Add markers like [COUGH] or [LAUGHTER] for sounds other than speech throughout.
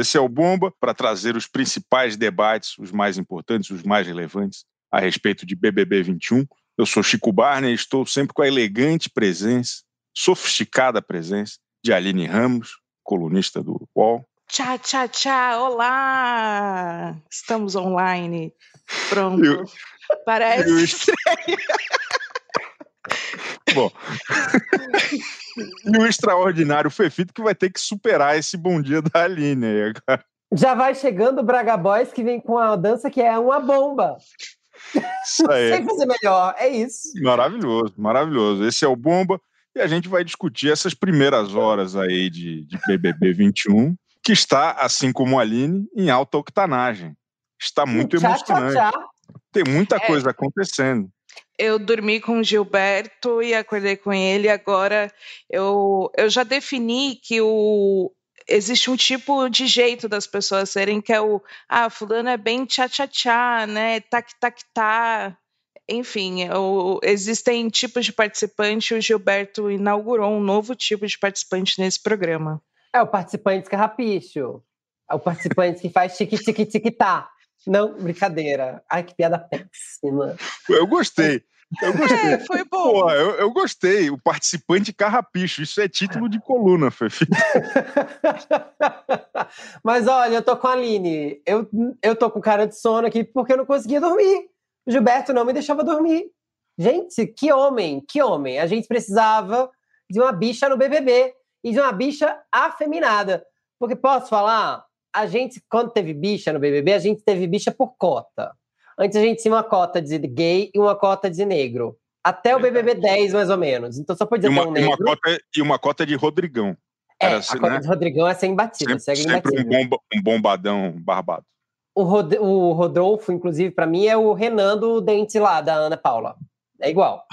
Esse é o Bomba para trazer os principais debates, os mais importantes, os mais relevantes a respeito de BBB 21. Eu sou Chico Barney e estou sempre com a elegante presença, sofisticada presença de Aline Ramos, colunista do UOL. Tchau, tchau, tchau. Olá! Estamos online. Pronto. Eu, Parece eu... Bom. e o extraordinário Fefito que vai ter que superar esse bom dia da Aline aí agora. Já vai chegando o Braga Boys que vem com a dança que é uma bomba. Isso aí. Sem fazer melhor, é isso. Maravilhoso, maravilhoso. Esse é o Bomba e a gente vai discutir essas primeiras horas aí de, de BBB 21, que está, assim como a Aline, em alta octanagem. Está muito tchá, emocionante. Tchá, tchá. Tem muita é. coisa acontecendo eu dormi com o Gilberto e acordei com ele. Agora eu, eu já defini que o, existe um tipo de jeito das pessoas serem que é o ah, fulano é bem tchá-tchá-tchá, né? Tac-tac-tá. Enfim, o, existem tipos de participante. O Gilberto inaugurou um novo tipo de participante nesse programa. É o participante carrapicho. É o participante que faz tique-tique-tique-tá. Não, brincadeira. Ai, que piada péssima. Eu gostei. Eu gostei. É, foi bom. Pô, eu, eu, gostei. O participante carrapicho. Isso é título de coluna, Fefi. [LAUGHS] Mas olha, eu tô com a Aline. Eu, eu tô com cara de sono aqui porque eu não conseguia dormir. O Gilberto não me deixava dormir. Gente, que homem, que homem. A gente precisava de uma bicha no BBB e de uma bicha afeminada. Porque posso falar, a gente, quando teve bicha no BBB, a gente teve bicha por cota. Antes a gente tinha uma cota de gay e uma cota de negro. Até o BBB 10, mais ou menos. Então só podia e uma, ter um negro. E uma, cota, e uma cota de Rodrigão. É, assim, a cota né? de Rodrigão é sem batida. Sempre, sempre um, bomba, um, bombadão barbado. O, Rod, o Rodolfo, inclusive, para mim, é o Renan do Dente lá, da Ana Paula. É igual.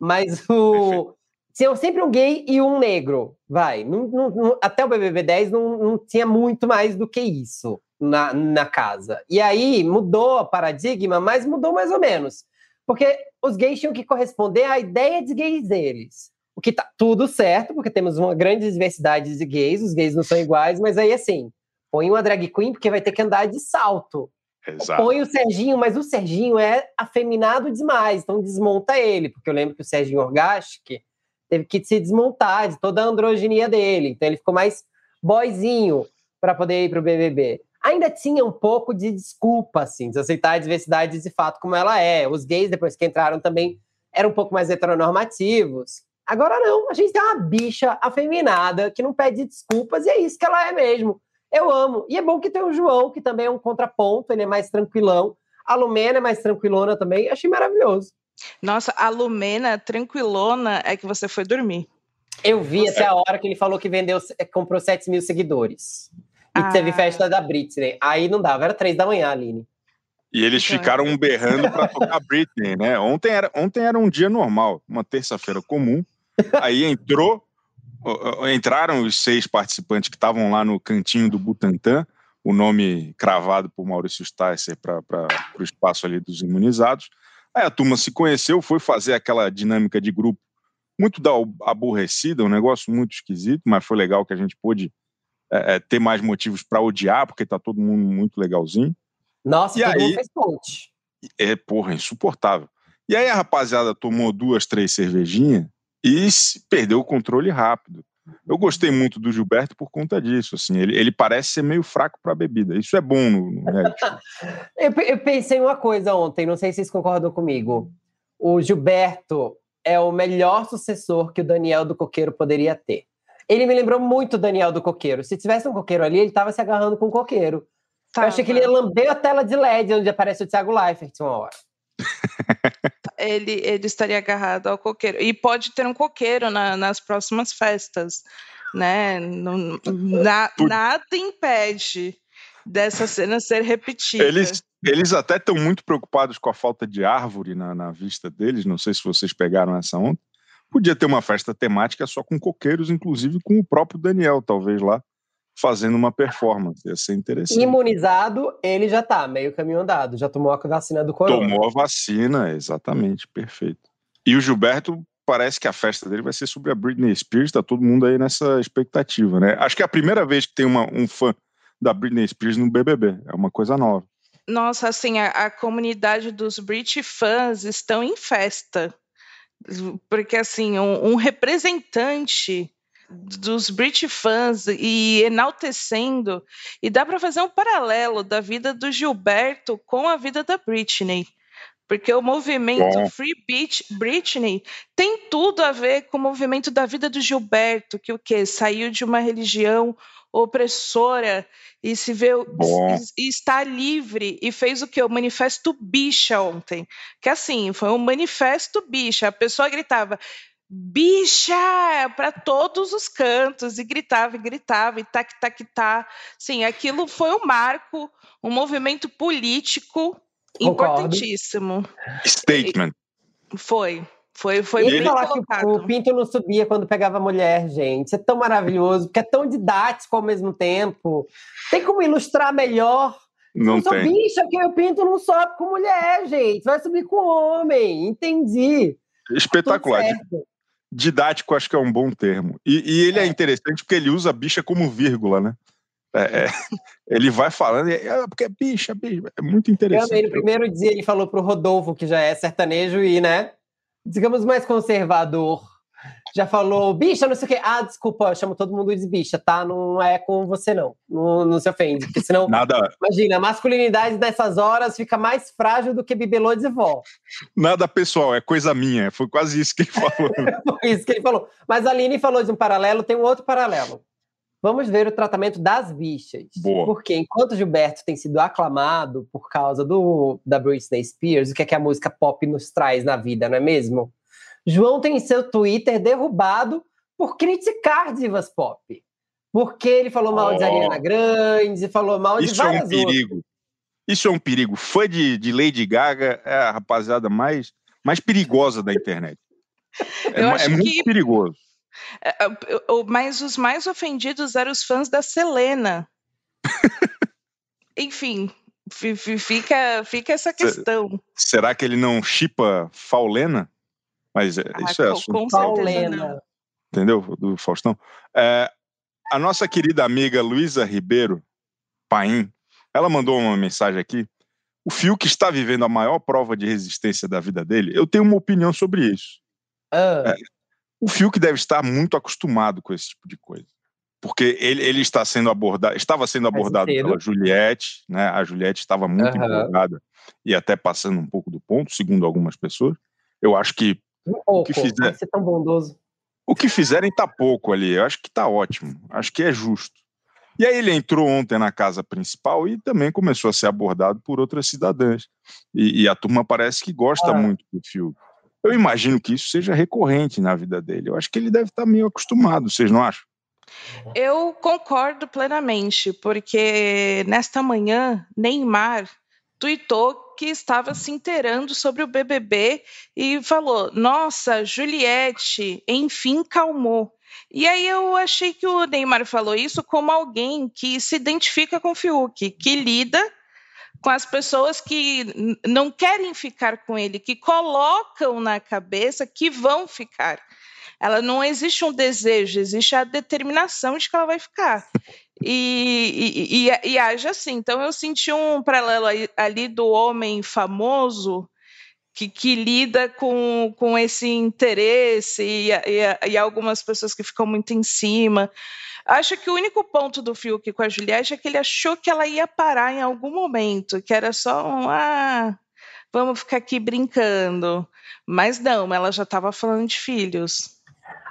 Mas o, tinha sempre um gay e um negro, vai. Não, não, até o BBB 10 não, não tinha muito mais do que isso na, na casa. E aí mudou o paradigma, mas mudou mais ou menos. Porque os gays tinham que corresponder à ideia de gays deles. O que tá tudo certo, porque temos uma grande diversidade de gays, os gays não são iguais, mas aí assim, põe uma drag queen porque vai ter que andar de salto. Exato. Põe o Serginho, mas o Serginho é afeminado demais, então desmonta ele, porque eu lembro que o Serginho Orgastic teve que se desmontar de toda a androginia dele. Então ele ficou mais boyzinho para poder ir para o BBB. Ainda tinha um pouco de desculpa, assim, de aceitar a diversidade de fato como ela é. Os gays, depois que entraram, também eram um pouco mais heteronormativos. Agora não, a gente tem uma bicha afeminada que não pede desculpas e é isso que ela é mesmo. Eu amo. E é bom que tem o João, que também é um contraponto, ele é mais tranquilão. A Lumena é mais tranquilona também. Achei maravilhoso. Nossa, a Lumena, tranquilona, é que você foi dormir. Eu vi você... até a hora que ele falou que vendeu, é, comprou 7 mil seguidores. E ah. teve festa da Britney. Aí não dava, era três da manhã, Aline. E eles então, ficaram berrando para tocar Britney, né? Ontem era, ontem era um dia normal, uma terça-feira comum. Aí entrou, entraram os seis participantes que estavam lá no cantinho do Butantã, o nome cravado por Maurício Sticer para o espaço ali dos imunizados. Aí a turma se conheceu, foi fazer aquela dinâmica de grupo muito da aborrecida, um negócio muito esquisito, mas foi legal que a gente pôde é, é ter mais motivos para odiar, porque tá todo mundo muito legalzinho. Nossa, e todo aí, mundo fez ponte. É, porra, insuportável. E aí a rapaziada tomou duas, três cervejinhas e perdeu o controle rápido. Eu gostei muito do Gilberto por conta disso. Assim, ele, ele parece ser meio fraco para bebida. Isso é bom no, no [LAUGHS] eu, eu pensei uma coisa ontem, não sei se vocês concordam comigo. O Gilberto é o melhor sucessor que o Daniel do Coqueiro poderia ter. Ele me lembrou muito o Daniel do Coqueiro. Se tivesse um coqueiro ali, ele estava se agarrando com o coqueiro. Tá, eu achei que ele ia lamber a tela de LED onde aparece o Thiago Leifert uma hora. [LAUGHS] ele, ele estaria agarrado ao coqueiro. E pode ter um coqueiro na, nas próximas festas, né? Não, na, nada impede dessa cena ser repetida. Eles, eles até estão muito preocupados com a falta de árvore na, na vista deles. Não sei se vocês pegaram essa ontem. Podia ter uma festa temática só com coqueiros, inclusive com o próprio Daniel, talvez lá fazendo uma performance. Ia ser interessante. Imunizado, ele já tá, meio caminho andado. Já tomou a vacina do corona. Tomou a vacina, exatamente, perfeito. E o Gilberto, parece que a festa dele vai ser sobre a Britney Spears, tá todo mundo aí nessa expectativa, né? Acho que é a primeira vez que tem uma, um fã da Britney Spears no BBB. É uma coisa nova. Nossa, assim, a, a comunidade dos Brit fãs estão em festa. Porque, assim, um, um representante dos Brit fãs e enaltecendo. E dá para fazer um paralelo da vida do Gilberto com a vida da Britney. Porque o movimento é. Free Beach Britney tem tudo a ver com o movimento da vida do Gilberto, que o quê? Saiu de uma religião opressora e se vê e está livre e fez o que? O manifesto bicha ontem. Que assim, foi um manifesto bicha. A pessoa gritava: bicha para todos os cantos e gritava e gritava e tac tac tá. Sim aquilo foi um marco um movimento político Concordo. importantíssimo. Statement. Foi foi foi e bem falar colocado. que o pinto não subia quando pegava mulher gente. Isso é tão maravilhoso porque é tão didático ao mesmo tempo. Tem como ilustrar melhor? Não, não tem. bicha que o pinto não sobe com mulher gente. Vai subir com homem. Entendi. Espetacular didático acho que é um bom termo. E, e ele é. é. interessante porque ele usa bicha como vírgula, né? É, é, [LAUGHS] ele vai falando, é, porque é bicha, bicha, é muito interessante. Também, no primeiro dia ele falou pro Rodolfo, que já é sertanejo e, né, digamos mais conservador, já falou, bicha, não sei o quê. Ah, desculpa, eu chamo todo mundo de bicha, tá? Não é com você, não. Não, não se ofende. Porque senão. Nada. Imagina, a masculinidade nessas horas fica mais frágil do que bibelô de vó. Nada pessoal, é coisa minha. Foi quase isso que ele falou. [LAUGHS] Foi isso que ele falou. Mas a Aline falou de um paralelo, tem um outro paralelo. Vamos ver o tratamento das bichas. Boa. Porque enquanto Gilberto tem sido aclamado por causa do, da Britney Spears, o que é que a música pop nos traz na vida, não é mesmo? João tem seu Twitter derrubado por criticar divas pop. Porque ele falou mal oh. de Ariana Grande, falou mal Isso de várias é um perigo. Outras. Isso é um perigo. Fã de, de Lady Gaga é a rapaziada mais, mais perigosa da internet. [LAUGHS] É, é muito que... perigoso. É, é, mas os mais ofendidos eram os fãs da Selena. [LAUGHS] Enfim, fica, fica essa questão. Será que ele não chipa Faulena? Mas é, ah, isso é assunto. Paulena. Entendeu? Do Faustão. É, a nossa querida amiga Luísa Ribeiro Paim, ela mandou uma mensagem aqui. O Fiuk está vivendo a maior prova de resistência da vida dele. Eu tenho uma opinião sobre isso. Uh. É, o Fiuk deve estar muito acostumado com esse tipo de coisa. Porque ele, ele está sendo abordado, estava sendo abordado pela Juliette, né? A Juliette estava muito uhum. empolgada e até passando um pouco do ponto, segundo algumas pessoas. Eu acho que pouco, o que fizer... ser tão bondoso. O que fizerem tá pouco ali, eu acho que tá ótimo, acho que é justo. E aí ele entrou ontem na casa principal e também começou a ser abordado por outras cidadãs. E, e a turma parece que gosta ah. muito do Fiuk. Eu imagino que isso seja recorrente na vida dele. Eu acho que ele deve estar tá meio acostumado, vocês não acham? Eu concordo plenamente, porque nesta manhã, Neymar tuitou que estava se inteirando sobre o BBB e falou: Nossa, Juliette, enfim, calmou. E aí eu achei que o Neymar falou isso como alguém que se identifica com o Fiuk, que lida com as pessoas que não querem ficar com ele, que colocam na cabeça que vão ficar. Ela não existe um desejo, existe a determinação de que ela vai ficar e, e, e, age assim. Então eu senti um paralelo ali do homem famoso que, que, lida com, com esse interesse e, e, e, algumas pessoas que ficam muito em cima. Acho que o único ponto do Fiuk com a Juliette é que ele achou que ela ia parar em algum momento, que era só um ah, vamos ficar aqui brincando. Mas não, ela já estava falando de filhos.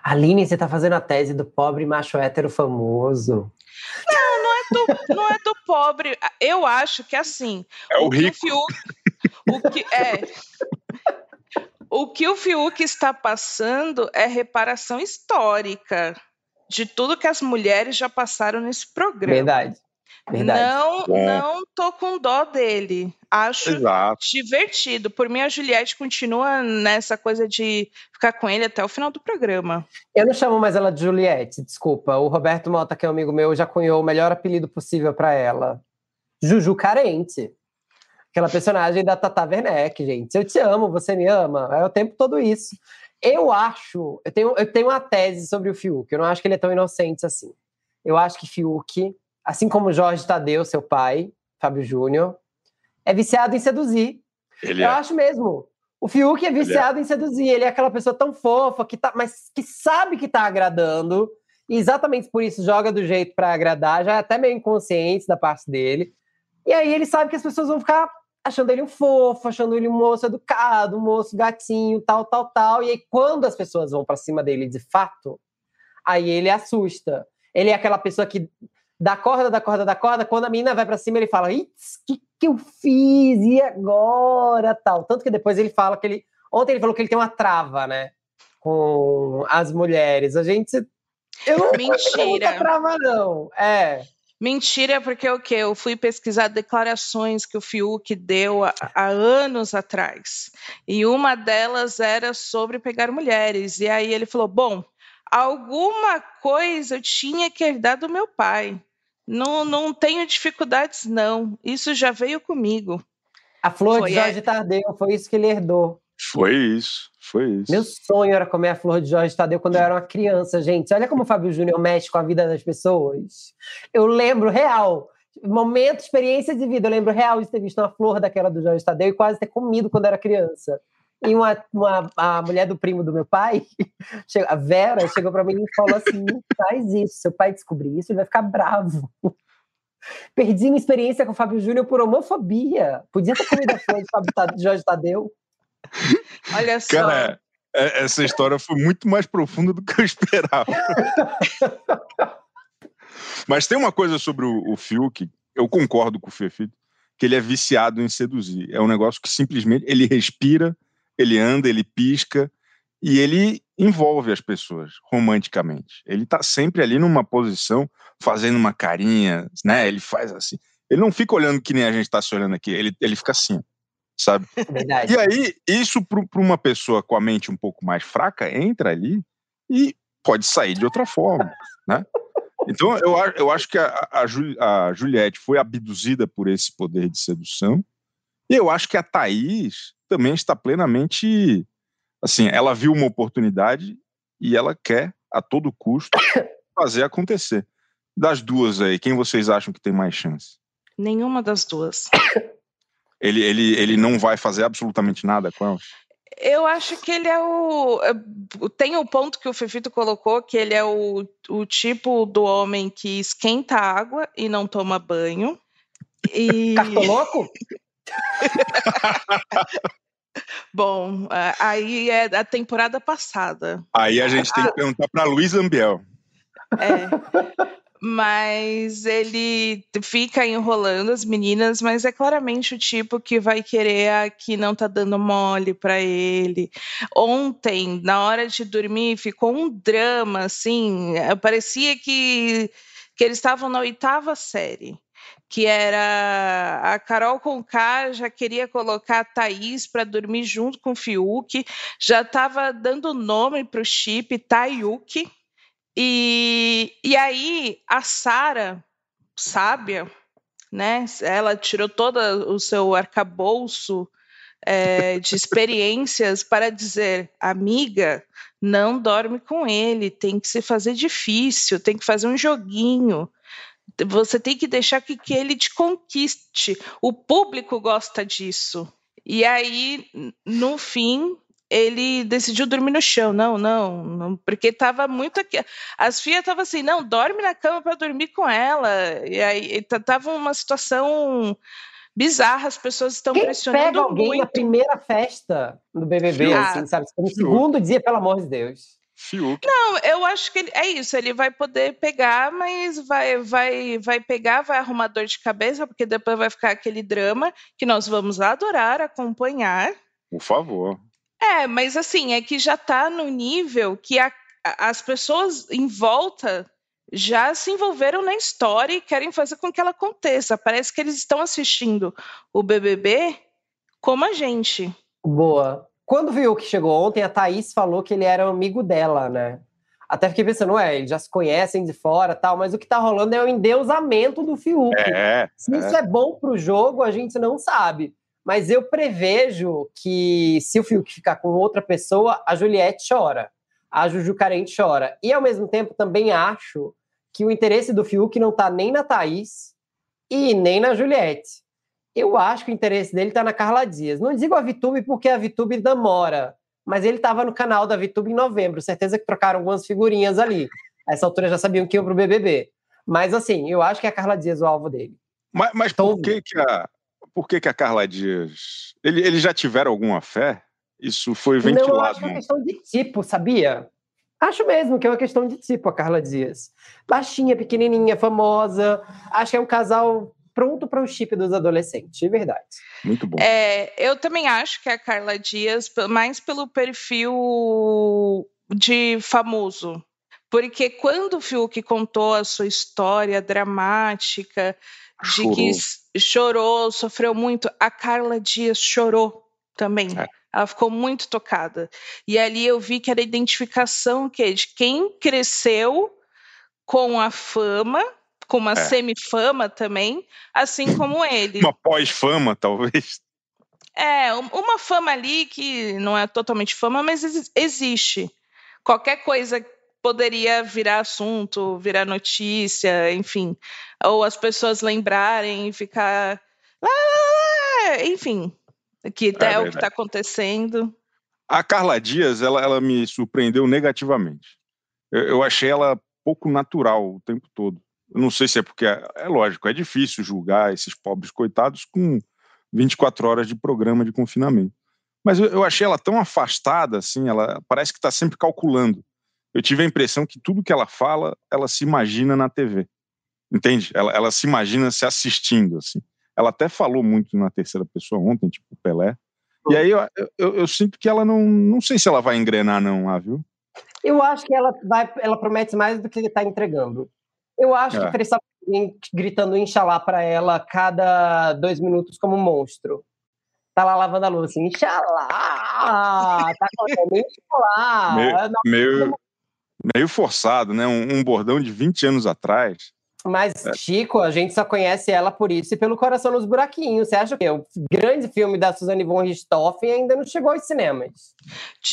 Aline, você está fazendo a tese do pobre macho hétero famoso. Não, não é do, não é do pobre. Eu acho que assim. É o, o rico. Que o, Fiuk, o que é. O que o Fiuk está passando é reparação histórica de tudo que as mulheres já passaram nesse programa. Verdade. Verdade. Não, é. não tô com dó dele. Acho Exato. divertido. Por mim, a Juliette continua nessa coisa de ficar com ele até o final do programa. Eu não chamo mais ela de Juliette, desculpa. O Roberto Mota, que é um amigo meu, já cunhou o melhor apelido possível para ela. Juju Carente. Aquela personagem da Tata Werneck, gente. Eu te amo, você me ama. É o tempo todo isso. Eu acho, eu tenho, eu tenho uma tese sobre o Fiuk. Eu não acho que ele é tão inocente assim. Eu acho que Fiuk assim como Jorge Tadeu, seu pai, Fábio Júnior, é viciado em seduzir. Ele Eu é. acho mesmo. O Fiuk é, é. viciado é. em seduzir. Ele é aquela pessoa tão fofa, que tá, mas que sabe que tá agradando. E exatamente por isso joga do jeito para agradar, já é até meio inconsciente da parte dele. E aí ele sabe que as pessoas vão ficar achando ele um fofo, achando ele um moço educado, um moço gatinho, tal, tal, tal. E aí quando as pessoas vão para cima dele de fato, aí ele assusta. Ele é aquela pessoa que dá corda, dá corda, dá corda. Quando a menina vai para cima, ele fala: o que, que eu fiz? E agora? Tal. Tanto que depois ele fala que ele. Ontem ele falou que ele tem uma trava, né? Com as mulheres. A gente. Eu não Mentira. Não trava, não. É. Mentira, porque o que? Eu fui pesquisar declarações que o Fiuk deu há, há, anos atrás. E uma delas era sobre pegar mulheres. E aí ele falou: bom, alguma coisa eu tinha que herdar do meu pai. Não, não tenho dificuldades, não. Isso já veio comigo. A flor foi de Jorge é... Tadeu, foi isso que ele herdou. Foi isso, foi isso. Meu sonho era comer a flor de Jorge Tadeu quando eu era uma criança, gente. Olha como o Fábio Júnior mexe com a vida das pessoas. Eu lembro real, momento, experiência de vida, eu lembro real de ter visto uma flor daquela do Jorge Tadeu e quase ter comido quando era criança. E uma, uma, a mulher do primo do meu pai, [LAUGHS] a Vera, chegou para mim e falou assim: faz isso, seu pai descobrir isso, ele vai ficar bravo. [LAUGHS] Perdi minha experiência com o Fábio Júnior por homofobia. Podia ter comido a flor de Jorge Tadeu. Olha só. Cara, é, essa história foi muito mais profunda do que eu esperava. [LAUGHS] Mas tem uma coisa sobre o, o Fiuk, eu concordo com o Fefito, que ele é viciado em seduzir. É um negócio que simplesmente ele respira ele anda, ele pisca e ele envolve as pessoas romanticamente. Ele está sempre ali numa posição, fazendo uma carinha, né? Ele faz assim. Ele não fica olhando que nem a gente está se olhando aqui, ele, ele fica assim, sabe? Verdade. E aí, isso para uma pessoa com a mente um pouco mais fraca, entra ali e pode sair de outra forma, né? Então, eu, eu acho que a, a, a Juliette foi abduzida por esse poder de sedução, e eu acho que a Thaís também está plenamente. Assim, ela viu uma oportunidade e ela quer, a todo custo, [COUGHS] fazer acontecer. Das duas aí, quem vocês acham que tem mais chance? Nenhuma das duas. [COUGHS] Ele, ele, ele não vai fazer absolutamente nada com ela? Eu acho que ele é o. É, tem o ponto que o Fefito colocou, que ele é o, o tipo do homem que esquenta água e não toma banho. E... Cartoloco? [LAUGHS] [LAUGHS] Bom, aí é da temporada passada. Aí a gente tem que perguntar para Luiz Ambiel. É. Mas ele fica enrolando as meninas, mas é claramente o tipo que vai querer a que não tá dando mole para ele. Ontem, na hora de dormir, ficou um drama, assim. Parecia que, que eles estavam na oitava série que era a Carol Conká já queria colocar a Thaís para dormir junto com o Fiuk, já estava dando nome para o chip Tayuki. E, e aí a Sara, sábia, né? Ela tirou todo o seu arcabouço é, de experiências [LAUGHS] para dizer, amiga, não dorme com ele, tem que se fazer difícil, tem que fazer um joguinho. Você tem que deixar que, que ele te conquiste. O público gosta disso. E aí, no fim, ele decidiu dormir no chão. Não, não, não porque estava muito aqui. As filhas estavam assim, não, dorme na cama para dormir com ela. E aí tava uma situação bizarra, as pessoas estão Quem pressionando pega alguém muito. na primeira festa do BBB, ah, assim, sabe? No segundo dia, pelo amor de Deus. Fiuk. Não, eu acho que ele, é isso. Ele vai poder pegar, mas vai, vai, vai pegar, vai arrumar dor de cabeça, porque depois vai ficar aquele drama que nós vamos adorar acompanhar. Por favor. É, mas assim, é que já está no nível que a, a, as pessoas em volta já se envolveram na história e querem fazer com que ela aconteça. Parece que eles estão assistindo o BBB como a gente. Boa. Quando viu que chegou ontem, a Thaís falou que ele era amigo dela, né? Até fiquei pensando, ué, eles já se conhecem de fora tal, mas o que tá rolando é o endeusamento do Fiuk. É, se é. isso é bom pro jogo, a gente não sabe. Mas eu prevejo que se o Fiuk ficar com outra pessoa, a Juliette chora. A Juju Carente chora. E ao mesmo tempo também acho que o interesse do Fiuk não tá nem na Thaís e nem na Juliette. Eu acho que o interesse dele tá na Carla Dias. Não digo a Vitube porque a Vitube namora, mas ele estava no canal da Vitube em novembro. Certeza que trocaram algumas figurinhas ali. A essa altura já sabiam que iam pro BBB. Mas assim, eu acho que é a Carla Dias o alvo dele. Mas, mas por, que, que, a, por que, que a Carla Dias. Ele, eles já tiveram alguma fé? Isso foi ventilado. Não, eu acho que é uma questão de tipo, sabia? Acho mesmo que é uma questão de tipo a Carla Dias. Baixinha, pequenininha, famosa. Acho que é um casal pronto para o chip dos adolescentes, de verdade. Muito bom. É, eu também acho que é a Carla Dias, mais pelo perfil de famoso. Porque quando o Fiuk contou a sua história dramática, de chorou. que chorou, sofreu muito, a Carla Dias chorou também. É. Ela ficou muito tocada. E ali eu vi que era a identificação que de quem cresceu com a fama, com uma é. semifama também, assim como [LAUGHS] ele. Uma pós-fama, talvez. É, uma fama ali que não é totalmente fama, mas existe. Qualquer coisa poderia virar assunto, virar notícia, enfim. Ou as pessoas lembrarem e ficar. Enfim, que é, é o que está acontecendo. A Carla Dias, ela, ela me surpreendeu negativamente. Eu, eu, achei ela pouco natural o tempo todo. Eu não sei se é porque, é, é lógico, é difícil julgar esses pobres coitados com 24 horas de programa de confinamento. Mas eu, eu achei ela tão afastada, assim, ela parece que está sempre calculando. Eu tive a impressão que tudo que ela fala, ela se imagina na TV. Entende? Ela, ela se imagina se assistindo, assim. Ela até falou muito na terceira pessoa ontem, tipo Pelé. E aí eu, eu, eu, sinto que ela não. Não sei se ela vai engrenar, não, lá, viu? Eu acho que ela vai, ela promete mais do que está entregando. Eu acho é. que precisava gritando Inxalá para ela cada dois minutos como um monstro. Tá lá lavando a luz assim, Inxalá! Tá falando Inxalá! Meio, meio, meio forçado, né? Um, um bordão de 20 anos atrás. Mas, é. Chico, a gente só conhece ela por isso e pelo Coração nos Buraquinhos. Você acha que o grande filme da Suzane von Richthofen ainda não chegou aos cinemas?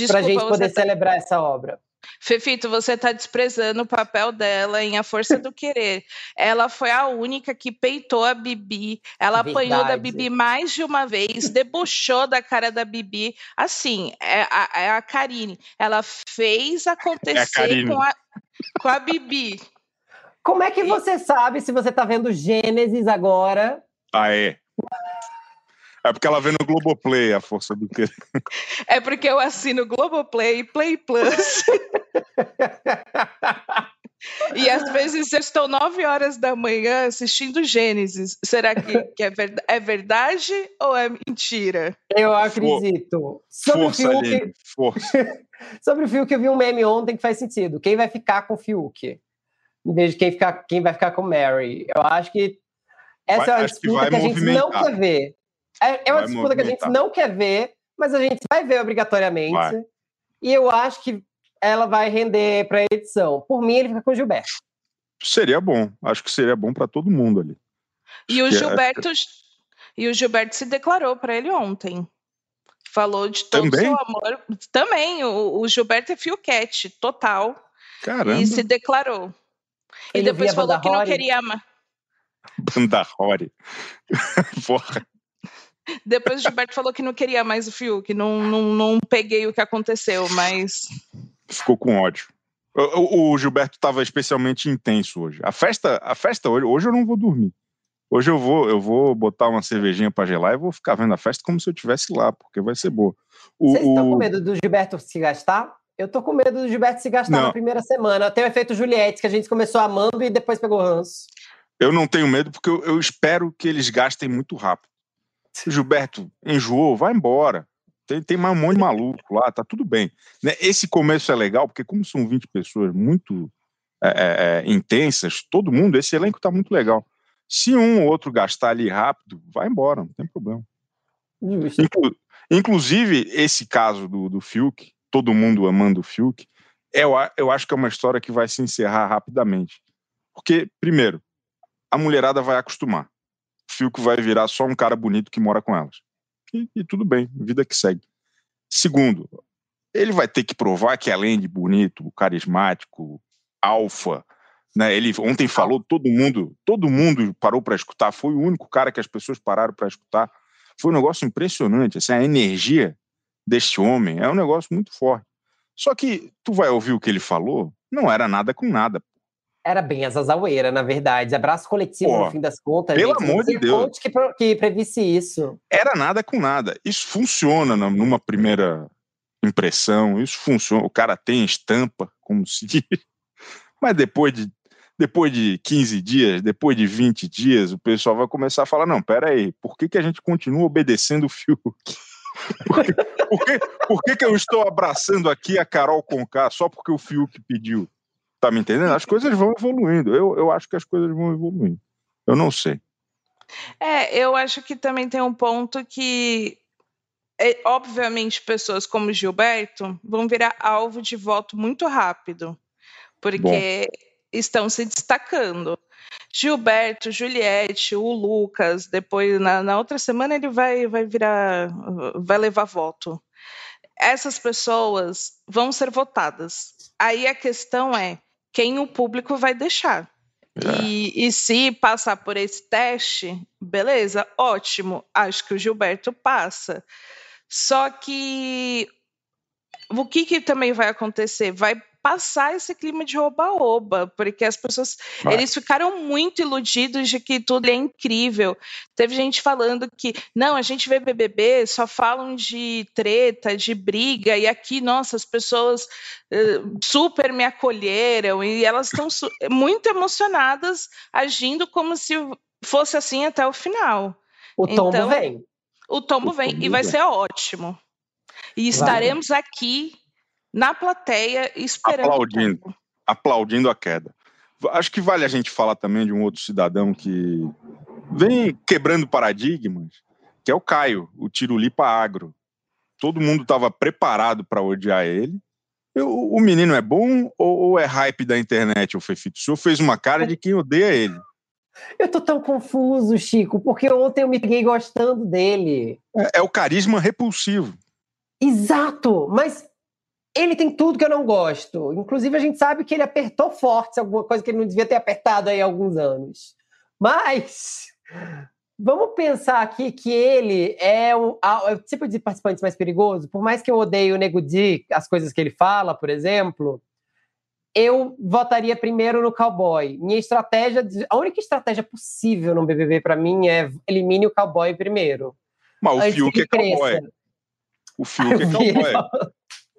Para a gente poder tá... celebrar essa obra. Fefito, você está desprezando o papel dela em A Força do Querer. Ela foi a única que peitou a Bibi. Ela Verdade. apanhou da Bibi mais de uma vez, debochou da cara da Bibi. Assim, é a, é a Karine. Ela fez acontecer é a com, a, com a Bibi. Como é que você sabe se você está vendo Gênesis agora? Ah, é. É porque ela vê no Globoplay a força do quê? É porque eu assino Globoplay e Play Plus. e às vezes eu estou nove horas da manhã assistindo Gênesis. Será que, que é, ver, é, verdade ou é mentira? Eu acredito. For, Sobre força, o Fiuk, força. [LAUGHS] Sobre o Fiuk, eu vi um meme ontem que faz sentido. Quem vai ficar com o Fiuk? em vez de quem, ficar, quem vai ficar com Mary. Eu acho que essa vai, é uma disputa que, que, a gente não quer ver. É, é uma vai disputa movimentar. que a gente não quer ver, mas a gente vai ver obrigatoriamente. Vai. E eu acho que ela vai render para a edição. Por mim, ele fica com o Gilberto. Seria bom. Acho que seria bom para todo mundo ali. E o é Gilberto, é... e o Gilberto se declarou para ele ontem. Falou de todo o seu amor. Também, o, o Gilberto é fioquete, total. Caramba. E se declarou. E depois falou que não queria mais. Banda Rory. [LAUGHS] Porra. Depois o Gilberto falou que não queria mais o Fiuk, não, não, não peguei o que aconteceu, mas. Ficou com ódio. O, o Gilberto estava especialmente intenso hoje. A festa, a festa hoje, hoje eu não vou dormir. Hoje eu vou, eu vou botar uma cervejinha para gelar e vou ficar vendo a festa como se eu estivesse lá, porque vai ser boa. O, Vocês estão com medo do Gilberto se gastar? Eu tô com medo do Gilberto se gastar não. na primeira semana. Tem o efeito Juliette, que a gente começou amando e depois pegou ranço. Eu não tenho medo, porque eu, eu espero que eles gastem muito rápido. Gilberto enjoou, vai embora. Tem, tem mais um monte de maluco lá, tá tudo bem. Né? Esse começo é legal, porque como são 20 pessoas muito é, é, é, intensas, todo mundo, esse elenco tá muito legal. Se um ou outro gastar ali rápido, vai embora, não tem problema. Inclu inclusive, esse caso do, do Fiuk, todo mundo amando o Fiuk, eu, eu acho que é uma história que vai se encerrar rapidamente. Porque, primeiro, a mulherada vai acostumar. Fiuk vai virar só um cara bonito que mora com elas. E, e tudo bem, vida que segue. Segundo, ele vai ter que provar que além de bonito, carismático, alfa, Né? Ele ontem falou, todo mundo, todo mundo parou para escutar. Foi o único cara que as pessoas pararam para escutar. Foi um negócio impressionante. Assim, a energia deste homem é um negócio muito forte. Só que tu vai ouvir o que ele falou, não era nada com nada. Era bem a Zazaueira, na verdade. Abraço coletivo, Pô, no fim das contas. Pelo gente. amor de Deus. Que, que previsse isso. Era nada com nada. Isso funciona numa primeira impressão, isso funciona. O cara tem estampa, como se diz. [LAUGHS] Mas depois de, depois de 15 dias, depois de 20 dias, o pessoal vai começar a falar: não, pera aí, por que, que a gente continua obedecendo o Fiuk? [LAUGHS] Por, que, por, que, por que, que eu estou abraçando aqui a Carol Conká só porque o Fiuk pediu? Tá me entendendo? As coisas vão evoluindo. Eu, eu acho que as coisas vão evoluindo. Eu não sei. É, eu acho que também tem um ponto que, é, obviamente, pessoas como Gilberto vão virar alvo de voto muito rápido, porque Bom. estão se destacando. Gilberto, Juliette, o Lucas, depois na, na outra semana ele vai, vai virar, vai levar voto. Essas pessoas vão ser votadas. Aí a questão é quem o público vai deixar. É. E, e, se passar por esse teste, beleza, ótimo. Acho que o Gilberto passa. Só que o que, que também vai acontecer? Vai passar esse clima de oba-oba, porque as pessoas Vai. eles ficaram muito iludidos de que tudo é incrível. Teve gente falando que não, a gente vê BBB, só falam de treta, de briga, e aqui, nossa, as pessoas uh, super me acolheram e elas estão muito emocionadas, agindo como se fosse assim até o final. O tombo então, vem. O tombo o vem tombo e vai vem. ser ótimo. E estaremos Vai. aqui na plateia esperando. Aplaudindo, aplaudindo a queda. Acho que vale a gente falar também de um outro cidadão que vem quebrando paradigmas, que é o Caio, o Tirulipa Agro. Todo mundo estava preparado para odiar ele. Eu, o menino é bom ou, ou, é hype da internet, o Fefito? O senhor fez uma cara de quem odeia ele. Eu tô tão confuso, Chico, porque ontem eu me peguei gostando dele. É, é o carisma repulsivo. Exato, mas ele tem tudo que eu não gosto. Inclusive, a gente sabe que ele apertou forte, alguma coisa que ele não devia ter apertado aí há alguns anos. Mas vamos pensar aqui que ele é o, é o tipo de participante mais perigoso. Por mais que eu odeie o Nego Di, as coisas que ele fala, por exemplo, eu votaria primeiro no cowboy. Minha estratégia, a única estratégia possível no BBB para mim é elimine o cowboy primeiro. Mas o Fiuk é cowboy. O Fiuk [LAUGHS] é cowboy.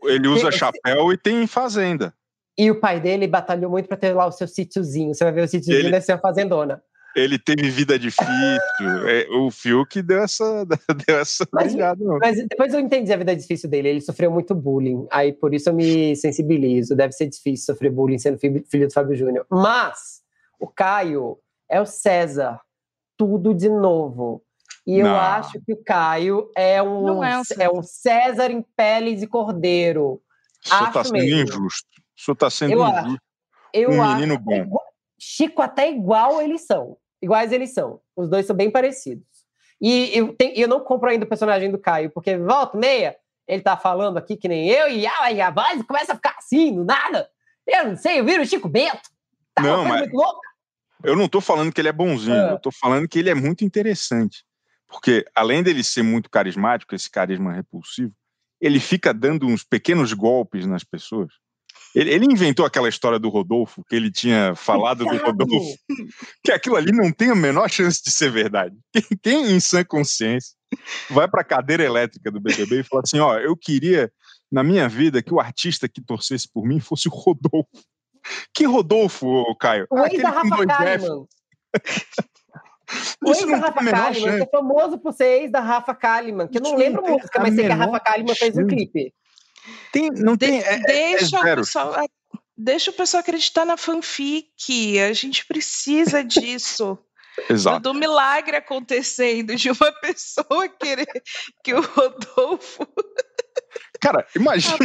Ele usa chapéu e tem fazenda. E o pai dele batalhou muito para ter lá o seu sítiozinho. Você vai ver o sítiozinho ele... deve ser uma fazendona. Ele teve vida difícil. [LAUGHS] é, o Fiuk deu essa, [LAUGHS] deu essa mas, mas depois eu entendi a vida difícil dele. Ele sofreu muito bullying. Aí por isso eu me sensibilizo. Deve ser difícil sofrer bullying sendo filho do Fábio Júnior. Mas o Caio é o César. Tudo de novo. E não. eu acho que o Caio é um, é, um é um César em pele de cordeiro. O senhor está sendo mesmo. injusto. O senhor está sendo eu injusto. Acho, eu um menino acho, bom. Chico até igual eles são. Iguais eles são. Os dois são bem parecidos. E eu, tenho, eu não compro ainda o personagem do Caio, porque volta meia, ele tá falando aqui que nem eu, e a, e a voz começa a ficar assim, do nada. Eu não sei, eu viro o Chico Bento. Tá não, mas... Eu não tô falando que ele é bonzinho, ah. eu tô falando que ele é muito interessante. Porque, além dele ser muito carismático, esse carisma repulsivo, ele fica dando uns pequenos golpes nas pessoas. Ele, ele inventou aquela história do Rodolfo, que ele tinha falado do Rodolfo, que aquilo ali não tem a menor chance de ser verdade. Quem, quem em sã consciência vai para a cadeira elétrica do BBB e fala assim: ó, eu queria na minha vida que o artista que torcesse por mim fosse o Rodolfo. Que Rodolfo, Caio? O ex da Rafa Kalimann. O ex da Rafa Kalimann, que é famoso por ser ex da Rafa Kalimann, que eu não lembro música, mas sei que a Rafa Kalimann fez um clipe. Tem, não tem. De, é, deixa, é o pessoal, deixa o pessoal acreditar na fanfic. A gente precisa disso. [LAUGHS] Exato. Do milagre acontecendo, de uma [LAUGHS] pessoa querer que o Rodolfo. [LAUGHS] Cara, imagina.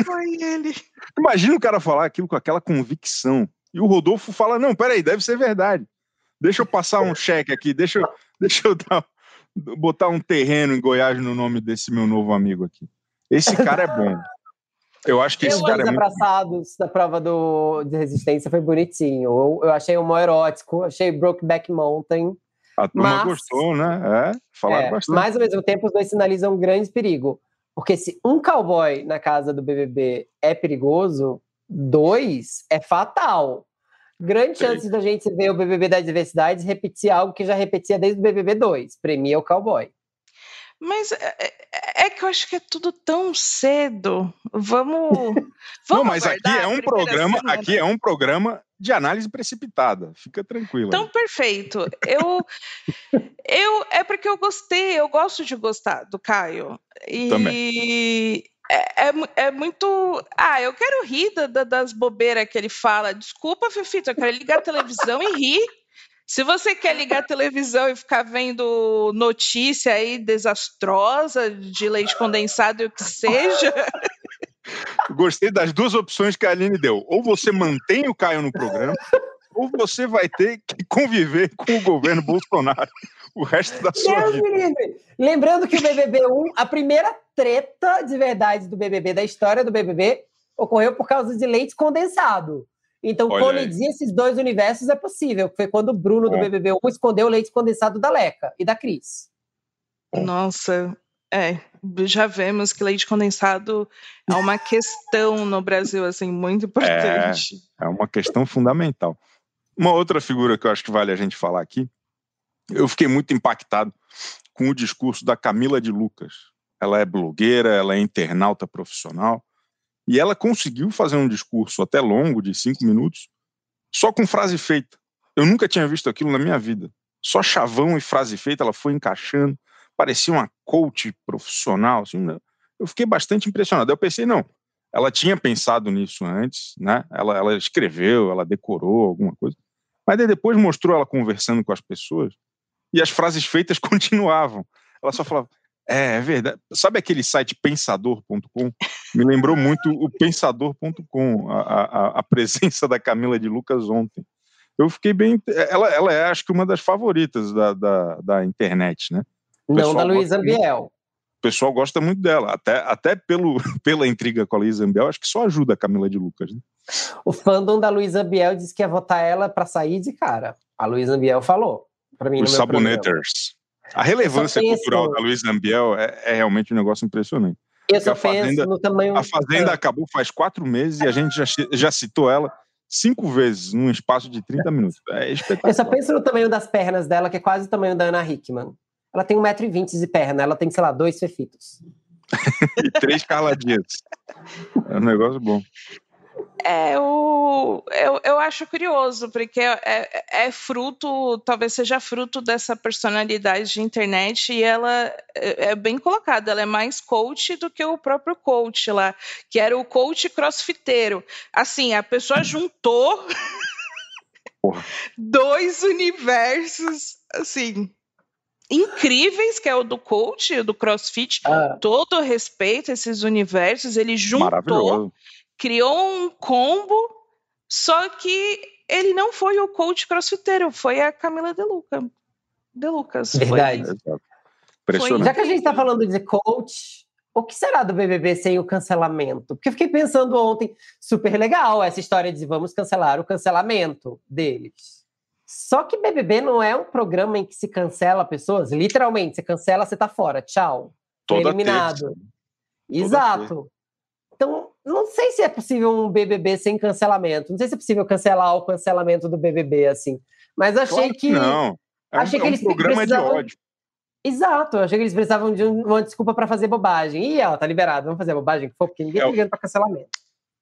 Imagina o cara falar aquilo com aquela convicção. E o Rodolfo fala: não, peraí, deve ser verdade. Deixa eu passar um cheque aqui, deixa eu, [LAUGHS] deixa eu dar, botar um terreno em Goiás no nome desse meu novo amigo aqui. Esse cara é bom. Eu acho que esse eu cara é muito... abraçados da prova do, de resistência foi bonitinho. Eu, eu achei homoerótico, achei Brokeback Mountain. A turma mas, gostou, né? É, falaram é, bastante. Mas, ao mesmo tempo, os dois sinalizam um grande perigo. Porque se um cowboy na casa do BBB é perigoso, dois é fatal. Grande chance da gente ver o BBB da diversidade repetir algo que já repetia desde o BBB 2. Premia o cowboy. Mas é, é, é, que eu acho que é tudo tão cedo. Vamos. [LAUGHS] vamos Não, mas aqui é um programa, semana. aqui é um programa de análise precipitada. Fica tranquilo. Então, perfeito. Eu, eu é porque eu gostei, eu gosto de gostar do Caio. E Também. É, é, é muito. Ah, eu quero rir da, das bobeiras que ele fala. Desculpa, Fefito, eu quero ligar a televisão e rir. Se você quer ligar a televisão e ficar vendo notícia aí desastrosa de leite condensado e o que seja. [LAUGHS] Gostei das duas opções que a Aline deu. Ou você mantém o Caio no programa, ou você vai ter que conviver com o governo Bolsonaro o resto da sua Deus vida. Lembrando que o BBB 1, a primeira treta de verdade do BBB, da história do BBB, ocorreu por causa de leite condensado. Então, Olha colidir aí. esses dois universos é possível. Foi quando o Bruno do BBB 1 escondeu o leite condensado da Leca e da Cris. Nossa, é. Já vemos que leite condensado é uma questão no Brasil, assim, muito importante. É, é uma questão fundamental. Uma outra figura que eu acho que vale a gente falar aqui, eu fiquei muito impactado com o discurso da Camila de Lucas. Ela é blogueira, ela é internauta profissional, e ela conseguiu fazer um discurso até longo, de cinco minutos, só com frase feita. Eu nunca tinha visto aquilo na minha vida. Só chavão e frase feita, ela foi encaixando. Parecia uma coach profissional. Assim, né? eu fiquei bastante impressionado. Eu pensei, não, ela tinha pensado nisso antes, né? Ela, ela escreveu, ela decorou alguma coisa. Mas depois mostrou ela conversando com as pessoas e as frases feitas [LAUGHS] continuavam. Ela só falava, é, é verdade. Sabe aquele site pensador.com? Me lembrou muito o pensador.com, a, a, a, presença da Camila de Lucas ontem. Eu fiquei bem. Ela, ela é, acho que, uma das favoritas da, da, da internet, né? Não da Luísa Biel. O pessoal gosta muito dela, até, até pelo, [LAUGHS] pela intriga com a Luísa Biel, acho que só ajuda a Camila de Lucas. Né? O fandom da Luísa Biel disse que ia votar ela para sair de cara. A Luísa Biel falou. Para mim, Os saboneters. A relevância cultural da Luiz Ambiel é, é, realmente um negócio impressionante. Eu só a Fazenda, no tamanho... A Fazenda acabou faz quatro meses e a gente já, já citou ela cinco vezes num espaço de 30 [LAUGHS] minutos. É espetacular. Eu só penso no tamanho das pernas dela, que é quase o tamanho da Ana Hickman. Ela tem 1,20m de perna, ela tem, sei lá, dois fefitos. [LAUGHS] e três carladinhas. É um negócio bom. É, eu, eu, eu acho curioso, porque é, é, é, fruto, talvez seja fruto dessa personalidade de internet, e ela é, é, bem colocada, ela é mais coach do que o próprio coach lá, que era o coach crossfiteiro. Assim, a pessoa juntou [LAUGHS] dois universos, assim, incríveis, que é o do coach e o do crossfit, ah. todo respeito a esses universos, ele juntou criou um combo, só que ele não foi o coach crossfiteiro, foi a Camila De, Luca, De Lucas. Verdade. Foi, Já que a gente está falando de coach, o que será do BBB sem o cancelamento? Porque eu fiquei pensando ontem, super legal essa história de vamos cancelar o cancelamento deles. Só que BBB não é um programa em que se cancela pessoas, literalmente, você cancela, você tá fora, tchau. Toda eliminado. Exato. Então, não sei se é possível um BBB sem cancelamento. Não sei se é possível cancelar o cancelamento do BBB, assim. Mas achei claro que. Não. É um, achei que é um eles programa precisavam... de ódio. Exato, achei que eles precisavam de uma desculpa para fazer bobagem. E ó, tá liberado, vamos fazer a bobagem que for, porque ninguém é tá ligando para cancelamento.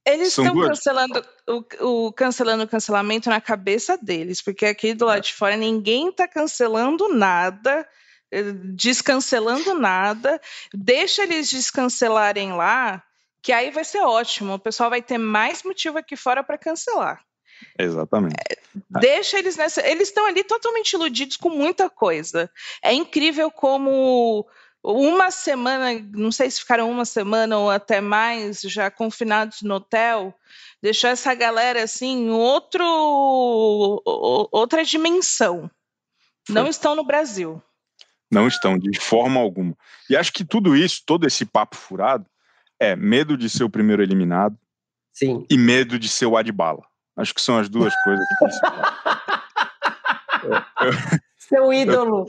Eles estão cancelando o, o, cancelando o cancelamento na cabeça deles, porque aqui do lado de fora ninguém tá cancelando nada, eh, descancelando nada. Deixa eles descancelarem lá, que aí vai ser ótimo. O pessoal vai ter mais motivo aqui fora para cancelar. Exatamente. É, deixa eles nessa. Eles estão ali totalmente iludidos com muita coisa. É incrível como uma semana, não sei se ficaram uma semana ou até mais, já confinados no hotel, deixou essa galera assim em outro, outra dimensão. Foi. Não estão no Brasil. Não estão, de forma alguma. E acho que tudo isso, todo esse papo furado, é medo de ser o primeiro eliminado Sim. e medo de ser o Adbala. Acho que são as duas coisas [LAUGHS] Seu ídolo.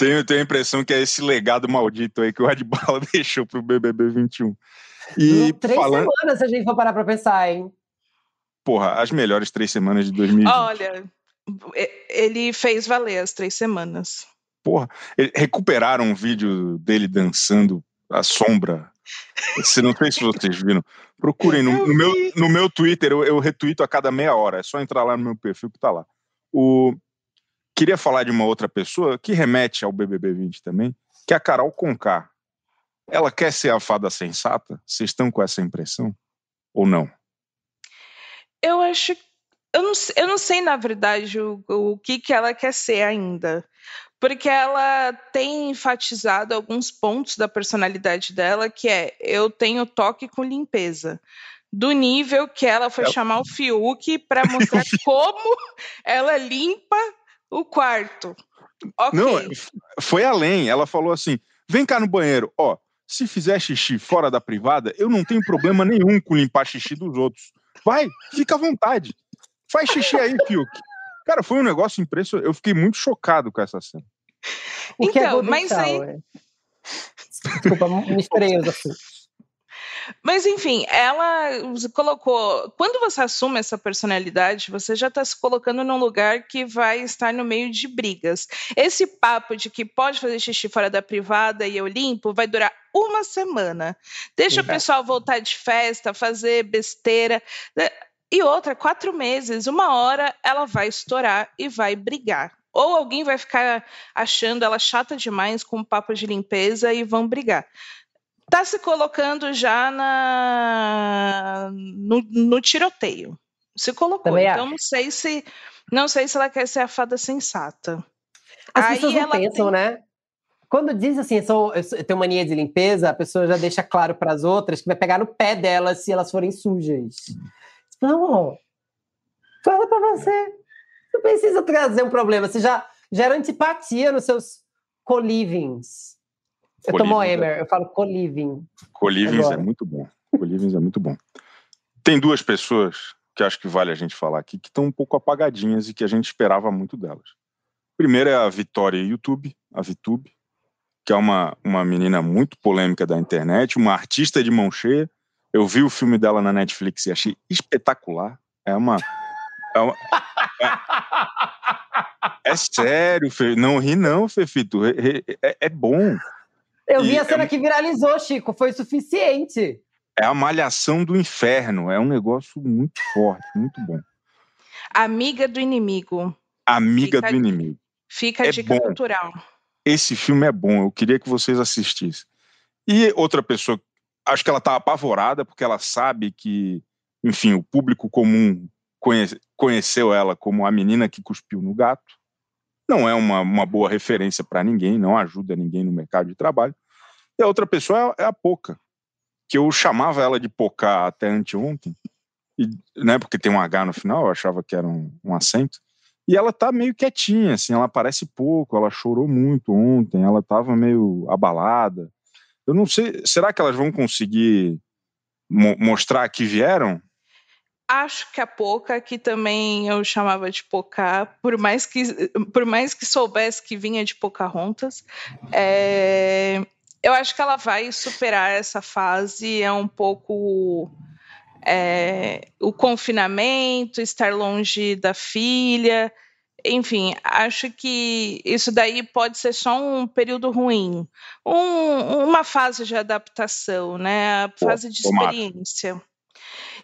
Tenho, tenho a impressão que é esse legado maldito aí que o Adbala [LAUGHS] deixou pro BBB 21. E três falando... semanas, se a gente for parar pra pensar, hein? Porra, as melhores três semanas de 2020. Olha, ele fez valer as três semanas. Porra, recuperaram um vídeo dele dançando a sombra. Se não sei se vocês viram. Procurem no, no meu, no meu Twitter, eu, eu retuito a cada meia hora. É só entrar lá no meu perfil que tá lá. O, queria falar de uma outra pessoa que remete ao BBB 20 também, que é a Carol Conká. Ela quer ser a fada sensata? Vocês estão com essa impressão? Ou não? Eu acho. Eu não, eu não sei, na verdade, o, o que, que ela quer ser ainda. Porque ela tem enfatizado alguns pontos da personalidade dela, que é eu tenho toque com limpeza do nível que ela foi chamar o Fiuk para mostrar [LAUGHS] como ela limpa o quarto. Okay. Não, foi além. Ela falou assim: vem cá no banheiro, ó. Se fizer xixi fora da privada, eu não tenho problema nenhum com limpar xixi dos outros. Vai, fica à vontade. Faz xixi aí, Fiuk. Cara, foi um negócio impressionante. Eu fiquei muito chocado com essa cena. O é então, é mas aí. Desculpa, misturei os assuntos. Mas enfim, ela colocou. Quando você assume essa personalidade, você já está se colocando num lugar que vai estar no meio de brigas. Esse papo de que pode fazer xixi fora da privada e eu limpo vai durar uma semana. Deixa o pessoal voltar de festa, fazer besteira. Né? E outra, quatro meses, uma hora ela vai estourar e vai brigar. Ou alguém vai ficar achando ela chata demais com o papo de limpeza e vão brigar está se colocando já na, no, no tiroteio. Se colocou. Também então acho. não sei se não sei se ela quer ser a fada sensata. As Aí pessoas não pensam, tem... né? Quando diz assim, eu, sou, eu tenho mania de limpeza, a pessoa já deixa claro para as outras que vai pegar no pé delas se elas forem sujas. Não, fala para você. Não precisa trazer um problema. Você já gera antipatia nos seus co-livings. Eu tomo Emer, eu falo co-living. Co-living é muito bom. Co-living é muito bom. Tem duas pessoas que acho que vale a gente falar aqui que estão um pouco apagadinhas e que a gente esperava muito delas. Primeiro é a Vitória YouTube, a Vitube, que é uma, uma menina muito polêmica da internet, uma artista de mão cheia. Eu vi o filme dela na Netflix e achei espetacular. É uma. É, uma, é, é sério, Fe, não ri não, Fefito. É, é, é bom. Eu vi a cena é... que viralizou, Chico, foi suficiente. É a malhação do inferno, é um negócio muito forte, muito bom. Amiga do inimigo. Amiga fica, do inimigo. Fica a é dica bom. cultural. Esse filme é bom, eu queria que vocês assistissem. E outra pessoa, acho que ela tá apavorada porque ela sabe que, enfim, o público comum conhece, conheceu ela como a menina que cuspiu no gato não é uma, uma boa referência para ninguém, não ajuda ninguém no mercado de trabalho. E a outra pessoa é, é a Poca, que eu chamava ela de Poca até anteontem, e, né, porque tem um H no final, eu achava que era um, um acento. E ela tá meio quietinha, assim, ela aparece pouco, ela chorou muito ontem, ela tava meio abalada. Eu não sei, será que elas vão conseguir mo mostrar que vieram? Acho que a Poca, que também eu chamava de Poca, por mais que, por mais que soubesse que vinha de Pocahontas, é, eu acho que ela vai superar essa fase, é um pouco é, o confinamento, estar longe da filha, enfim, acho que isso daí pode ser só um período ruim, um, uma fase de adaptação, né? A fase de experiência.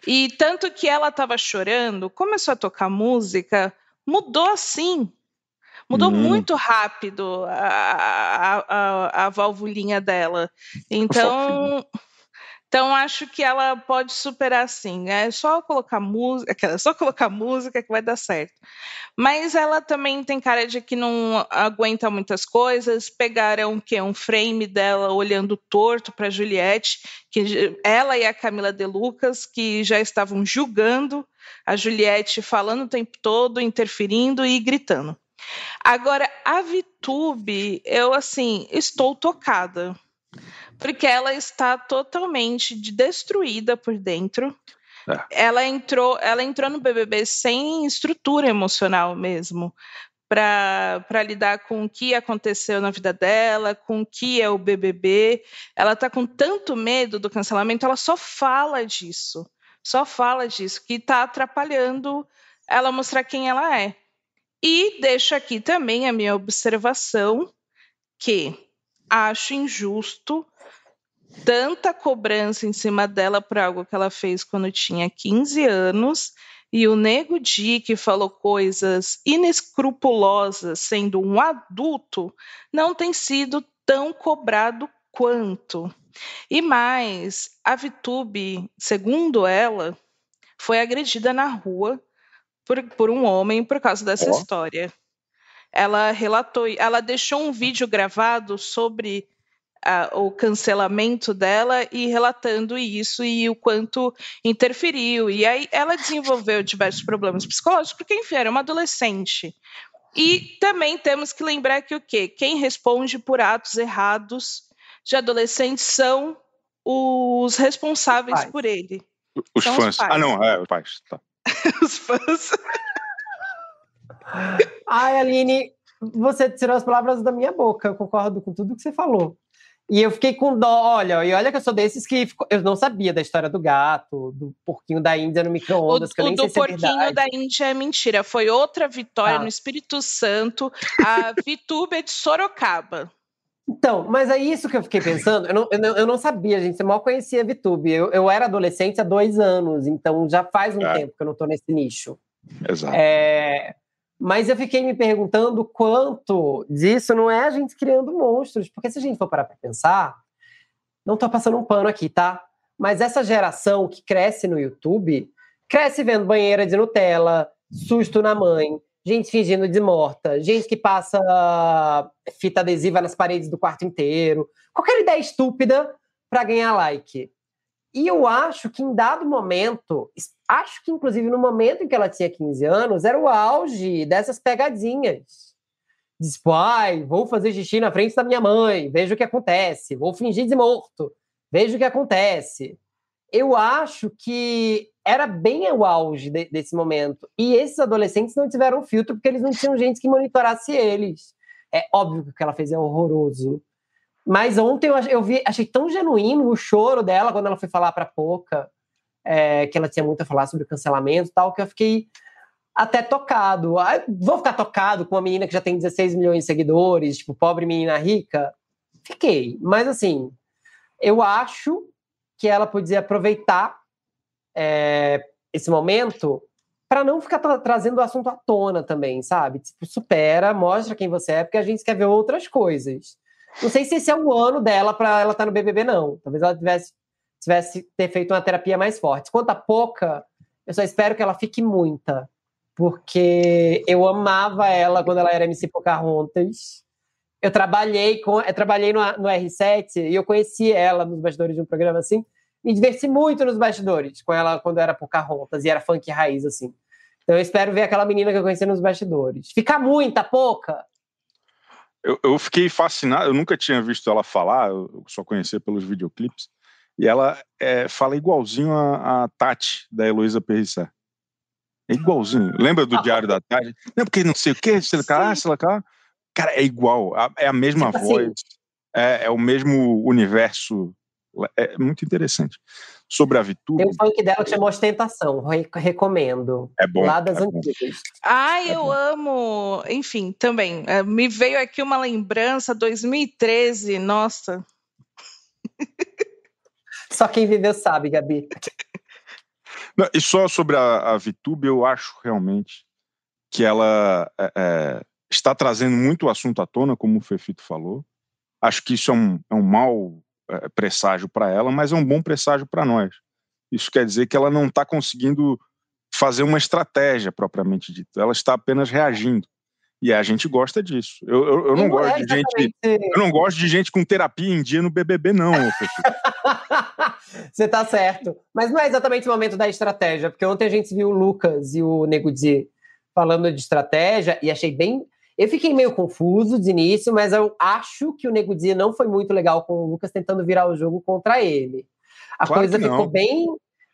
E tanto que ela estava chorando, começou a tocar música, mudou assim. Mudou hum. muito rápido a, a, a, a valvulinha dela. Então. Então acho que ela pode superar sim. É só colocar música, é só colocar música que vai dar certo. Mas ela também tem cara de que não aguenta muitas coisas. Pegaram que um frame dela olhando torto para Juliette, que ela e a Camila De Lucas que já estavam julgando a Juliette, falando o tempo todo, interferindo e gritando. Agora a Vitube, eu assim estou tocada porque ela está totalmente destruída por dentro. É. Ela entrou, ela entrou no BBB sem estrutura emocional mesmo para lidar com o que aconteceu na vida dela, com o que é o BBB. Ela está com tanto medo do cancelamento, ela só fala disso, só fala disso, que está atrapalhando ela mostrar quem ela é. E deixo aqui também a minha observação que acho injusto tanta cobrança em cima dela por algo que ela fez quando tinha 15 anos e o Nego Di, que falou coisas inescrupulosas sendo um adulto, não tem sido tão cobrado quanto. E mais, a Vitube, segundo ela, foi agredida na rua por, por um homem por causa dessa oh. história. Ela relatou, ela deixou um vídeo gravado sobre o cancelamento dela e relatando isso e o quanto interferiu. E aí ela desenvolveu diversos problemas psicológicos, porque, enfim, era uma adolescente. E também temos que lembrar que o quê? Quem responde por atos errados de adolescentes são os responsáveis os por ele. Os são fãs. Os ah, não, é, os pais. Tá. [LAUGHS] os fãs. [LAUGHS] Ai, Aline, você tirou as palavras da minha boca. Eu concordo com tudo que você falou. E eu fiquei com dó, olha, e olha que eu sou desses que eu não sabia da história do gato, do porquinho da Índia no micro-ondas, que eu nem sei se é verdade. O porquinho da Índia é mentira, foi outra vitória ah. no Espírito Santo, a [LAUGHS] Vitube de Sorocaba. Então, mas é isso que eu fiquei pensando. Eu não, eu não, eu não sabia, gente. Você mal conhecia a Vitube. Eu, eu era adolescente há dois anos, então já faz um é. tempo que eu não estou nesse nicho. Exato. É, mas eu fiquei me perguntando quanto disso não é a gente criando monstros. Porque se a gente for parar para pensar, não estou passando um pano aqui, tá? Mas essa geração que cresce no YouTube, cresce vendo banheira de Nutella, susto na mãe, gente fingindo de morta, gente que passa fita adesiva nas paredes do quarto inteiro, qualquer ideia estúpida para ganhar like. E eu acho que em dado momento, acho que inclusive no momento em que ela tinha 15 anos, era o auge dessas pegadinhas. Diz, tipo, ai, vou fazer xixi na frente da minha mãe, veja o que acontece, vou fingir de morto, veja o que acontece. Eu acho que era bem o auge de, desse momento. E esses adolescentes não tiveram filtro porque eles não tinham gente que monitorasse eles. É óbvio que o que ela fez é horroroso. Mas ontem eu, eu vi, achei tão genuíno o choro dela quando ela foi falar para Poca, é, que ela tinha muito a falar sobre o cancelamento e tal, que eu fiquei até tocado. Ah, vou ficar tocado com uma menina que já tem 16 milhões de seguidores, tipo, pobre menina rica? Fiquei. Mas assim, eu acho que ela podia aproveitar é, esse momento para não ficar tra trazendo o assunto à tona também, sabe? Tipo, supera, mostra quem você é, porque a gente quer ver outras coisas. Não sei se esse é o ano dela para ela estar tá no BBB, não. Talvez ela tivesse, tivesse ter feito uma terapia mais forte. Quanto a pouca, eu só espero que ela fique muita. Porque eu amava ela quando ela era MC Pocahontas. Eu trabalhei com, eu trabalhei no, no R7 e eu conheci ela nos bastidores de um programa assim. Me diverti muito nos bastidores com ela quando era Pocahontas e era funk raiz assim. Então eu espero ver aquela menina que eu conheci nos bastidores. Fica muita, pouca. Eu, eu fiquei fascinado, eu nunca tinha visto ela falar, eu só conhecia pelos videoclipes, e ela é, fala igualzinho a, a, Tati, da Heloísa Perrissé. É igualzinho. Lembra do Diário da Tarde? Não, porque não sei o quê, sei lá, sei lá, Cara, é igual, é a mesma tipo assim, voz, assim. é, é o mesmo universo é muito interessante. Sobre a Vitube. Tem um funk dela que chama Ostentação, recomendo. É bom. Lá das é antigas. Ai, é eu bom. amo. Enfim, também. É, me veio aqui uma lembrança, 2013, nossa. Só quem viveu sabe, Gabi. Não, e só sobre a, a Vitube, eu acho realmente que ela é, é, está trazendo muito o assunto à tona, como o Fefito falou. Acho que isso é um, é um mal presságio para ela, mas é um bom presságio para nós. Isso quer dizer que ela não está conseguindo fazer uma estratégia propriamente dita, ela está apenas reagindo. E a gente gosta disso. Eu, eu, eu não, gosto é de gente. Eu não gosto de gente com terapia em dia no BBB, não. [LAUGHS] Você tá certo. Mas não é exatamente o momento da estratégia, porque ontem a gente viu o Lucas e o Nego Di falando de estratégia e achei bem Eu fiquei meio confuso de início, mas eu acho que o Nego Dia não foi muito legal com o Lucas tentando virar o jogo contra ele. A claro coisa ficou bem,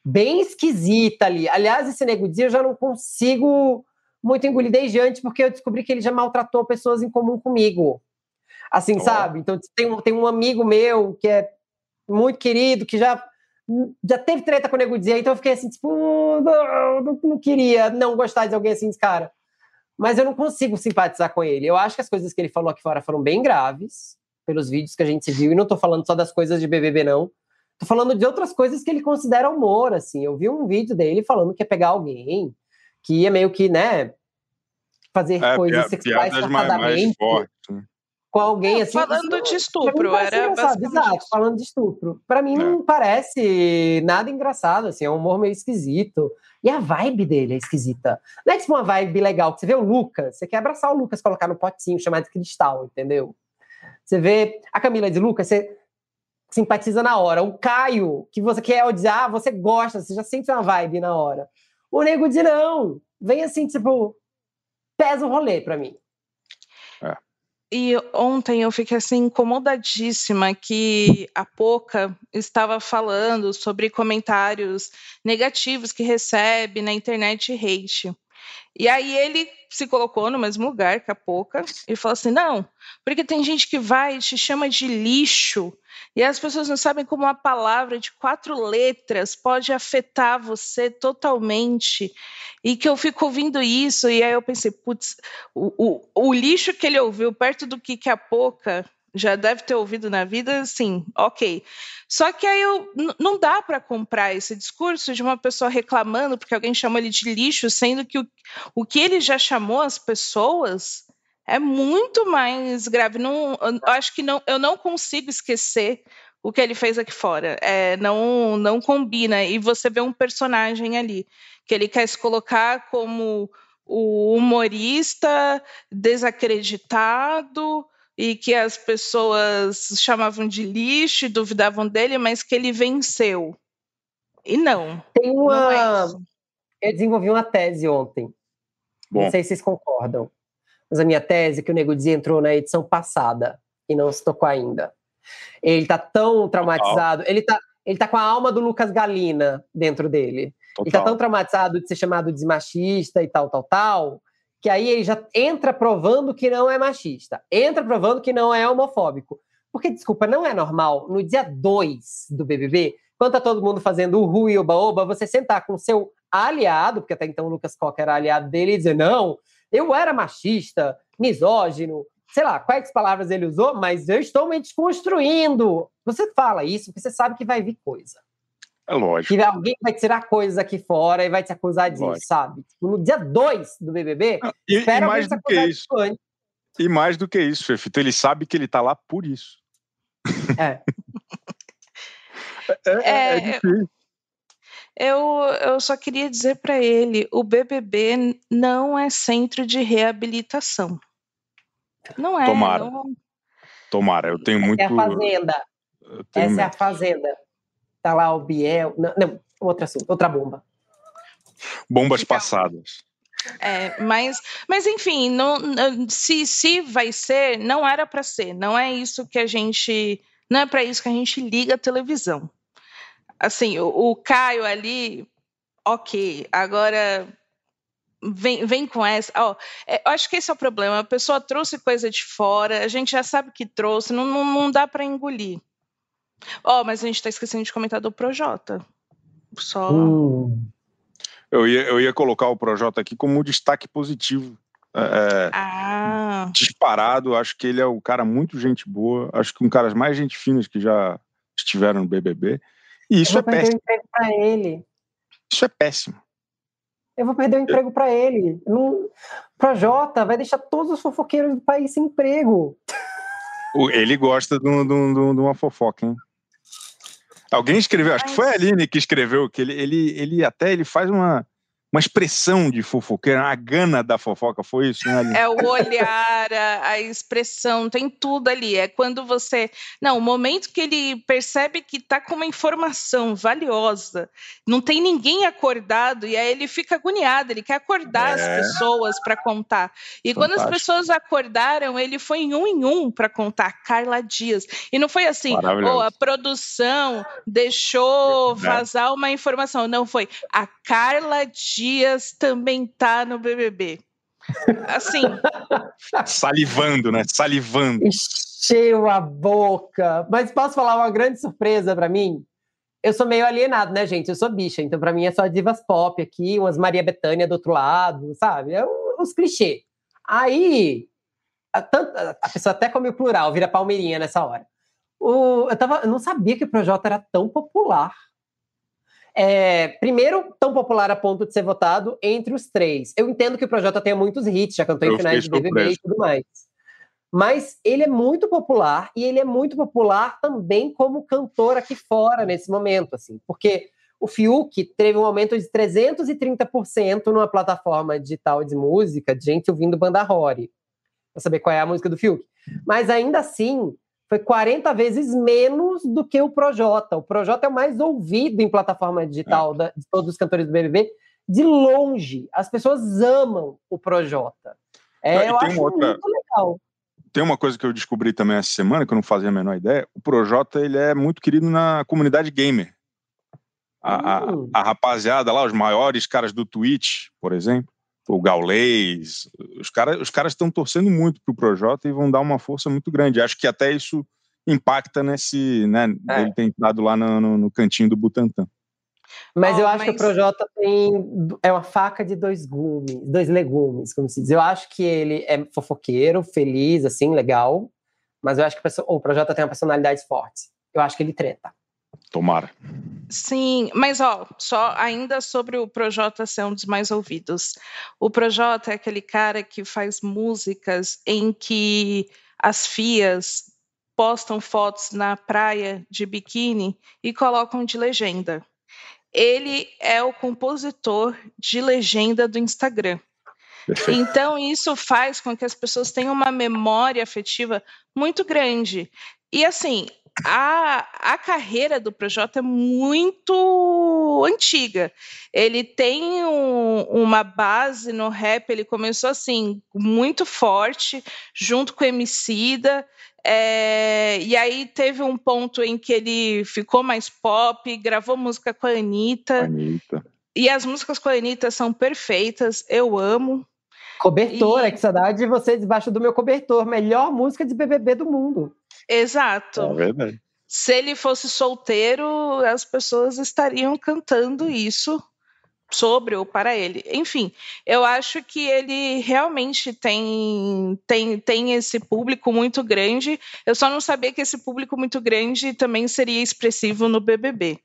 bem esquisita ali. Aliás, esse Nego Dia eu já não consigo muito engolir desde antes, porque eu descobri que ele já maltratou pessoas em comum comigo. Assim, oh. sabe? Então tem um, tem um amigo meu que é muito querido, que já já teve treta com o Nego Dia, então eu fiquei assim, tipo, não, não, não, queria não gostar de alguém assim, cara. Mas eu não consigo simpatizar com ele. Eu acho que as coisas que ele falou aqui fora foram bem graves, pelos vídeos que a gente viu, e não tô falando só das coisas de BBB, não. Tô falando de outras coisas que ele considera humor, assim. Eu vi um vídeo dele falando que ia pegar alguém, que ia meio que, né, fazer é, coisas sexuais forçadamente. Né? Com alguém assim. Falando de estupro, era Exato, falando de estupro. Para mim é. não parece nada engraçado, assim, é um humor meio esquisito. E a vibe dele é esquisita. Não é tipo uma vibe legal, que você vê o Lucas, você quer abraçar o Lucas, colocar no potinho, chamar de cristal, entendeu? Você vê a Camila de Lucas, você simpatiza na hora. O Caio, que você quer odiar, você gosta, você já sente uma vibe na hora. O Nego de não, vem assim, tipo, pesa o rolê pra mim. E ontem eu fiquei assim incomodadíssima que a Poca estava falando sobre comentários negativos que recebe na internet hate. E aí ele se colocou no mesmo lugar que a Poca e falou assim: não, porque tem gente que vai e te chama de lixo, e as pessoas não sabem como uma palavra de quatro letras pode afetar você totalmente. E que eu fico ouvindo isso, e aí eu pensei, putz, o, o, o lixo que ele ouviu perto do que, que a Poca já deve ter ouvido na vida, sim, ok. Só que aí eu, não dá para comprar esse discurso de uma pessoa reclamando porque alguém chamou ele de lixo, sendo que o, o que ele já chamou as pessoas é muito mais grave. Não, eu acho que não, eu não consigo esquecer o que ele fez aqui fora. É, não, não combina. E você vê um personagem ali que ele quer se colocar como o humorista desacreditado e que as pessoas chamavam de lixo e duvidavam dele, mas que ele venceu. E não. Tem uma. Não é eu desenvolvi uma tese ontem. Bom. Não sei se vocês concordam. Mas a minha tese é que o Nego Di entrou na edição passada e não se tocou ainda. Ele tá tão traumatizado. Ele tá, ele tá com a alma do Lucas Galina dentro dele. Total. Ele tá tão traumatizado de ser chamado de machista e tal, tal, tal, que aí ele já entra provando que não é machista, entra provando que não é homofóbico. Porque, desculpa, não é normal no dia 2 do BBB, quando tá todo mundo fazendo o ru e o baoba, você sentar com o seu aliado, porque até então o Lucas Coca era aliado dele, e dizer: não, eu era machista, misógino, sei lá quais palavras ele usou, mas eu estou me desconstruindo. Você fala isso porque você sabe que vai vir coisa. É lógico. Que alguém vai tirar coisas aqui fora e vai te acusar disso, lógico. sabe? Tipo, no dia 2 do BBB, e, espera e mais do que isso. Antes. E mais do que isso, Fefito, ele sabe que ele tá lá por isso. É. [LAUGHS] é, é, é, é difícil. Eu, eu só queria dizer para ele: o BBB não é centro de reabilitação. Não é. Tomara. Não... Tomara, eu tenho muito. Essa é a Fazenda. Essa medo. é a Fazenda tá lá o Biel. Não, não outro assunto, outra bomba. Bombas passadas. É, mas, mas enfim, não, se, se vai ser, não era para ser. Não é isso que a gente. Não é para isso que a gente liga a televisão. Assim, o, o Caio ali, ok. Agora vem, vem com essa. Oh, é, eu acho que esse é o problema. A pessoa trouxe coisa de fora, a gente já sabe que trouxe, não, não, não dá para engolir. Ó, oh, mas a gente tá esquecendo de comentar do Projota. Só. Hum. Eu, ia, eu ia colocar o Projota aqui como um destaque positivo. É, é, ah. Disparado, acho que ele é um cara muito gente boa. Acho que um cara mais gente finas que já estiveram no BBB. E isso é péssimo. Pra ele. Isso é péssimo. Eu vou perder o emprego para ele. Não... Projota vai deixar todos os fofoqueiros do país sem emprego. Ele gosta de, de, de, de uma fofoca, hein? Alguém escreveu, acho que foi a Aline que escreveu, que ele, ele, ele até ele faz uma. Uma expressão de fofoqueiro, a gana da fofoca, foi isso, né? É o olhar, a, a, expressão, tem tudo ali. É quando você. Não, o momento que ele percebe que está com uma informação valiosa, não tem ninguém acordado, e aí ele fica agoniado, ele quer acordar é. as pessoas para contar. E Fantástico. quando as pessoas acordaram, ele foi em um em um para contar, Carla Dias. E não foi assim, oh, a produção deixou vazar uma informação. Não, foi a Carla Dias Dias também tá no BBB. Assim. [LAUGHS] Salivando, né? Salivando. Encheu a boca. Mas posso falar uma grande surpresa para mim? Eu sou meio alienado, né, gente? Eu sou bicha, então para mim é só divas pop aqui, umas Maria Bethânia do outro lado, sabe? É uns clichês. Aí, a, a pessoa até come o plural, vira palmeirinha nessa hora. O, eu, tava, eu não sabia que o Projota era tão popular. É, primeiro, tão popular a ponto de ser votado entre os três. Eu entendo que o Projota tenha muitos hits, já cantou em finais de BBB e tudo mais. Mas ele é muito popular e ele é muito popular também como cantor aqui fora nesse momento, assim, porque o Fiuk teve um aumento de 330% numa plataforma digital de música, de gente ouvindo banda Rory, para saber qual é a música do Fiuk. Mas ainda assim, foi 40 vezes menos do que o Projota. O Projota é o mais ouvido em plataforma digital é. da, de todos os cantores do BBB, de longe. As pessoas amam o Projota. É, eu acho outra... muito legal. Tem uma coisa que eu descobri também essa semana, que eu não fazia a menor ideia. O Projota ele é muito querido na comunidade gamer. A, hum. a, a rapaziada lá, os maiores caras do Twitch, por exemplo, o Gaulês, os caras os caras estão torcendo muito pro Projota e vão dar uma força muito grande. Acho que até isso impacta nesse, né, é. ele ter entrado lá no, no, no, cantinho do Butantã. Mas oh, eu acho mas... que o Projota tem é uma faca de dois gumes, dois legumes, como se diz. Eu acho que ele é fofoqueiro, feliz, assim, legal. Mas eu acho que o Projota tem uma personalidade forte. Eu acho que ele treta. Tomara. Sim, mas ó, só ainda sobre o Projota ser um dos mais ouvidos. O Projota é aquele cara que faz músicas em que as fias postam fotos na praia de biquíni e colocam de legenda. Ele é o compositor de legenda do Instagram. Perfeito. Então, isso faz com que as pessoas tenham uma memória afetiva muito grande. E assim, a, a carreira do Projota é muito antiga. Ele tem um, uma base no rap, ele começou assim, muito forte, junto com o Emicida, é, e aí teve um ponto em que ele ficou mais pop, gravou música com a Anitta. Anitta. E as músicas com a Anitta são perfeitas, eu amo. Cobertor, e... é que saudade de você debaixo do meu cobertor. Melhor música de BBB do mundo. Exato. É verdade. Se ele fosse solteiro, as pessoas estariam cantando isso sobre ou para ele. Enfim, eu acho que ele realmente tem, tem, tem esse público muito grande. Eu só não sabia que esse público muito grande também seria expressivo no BBB.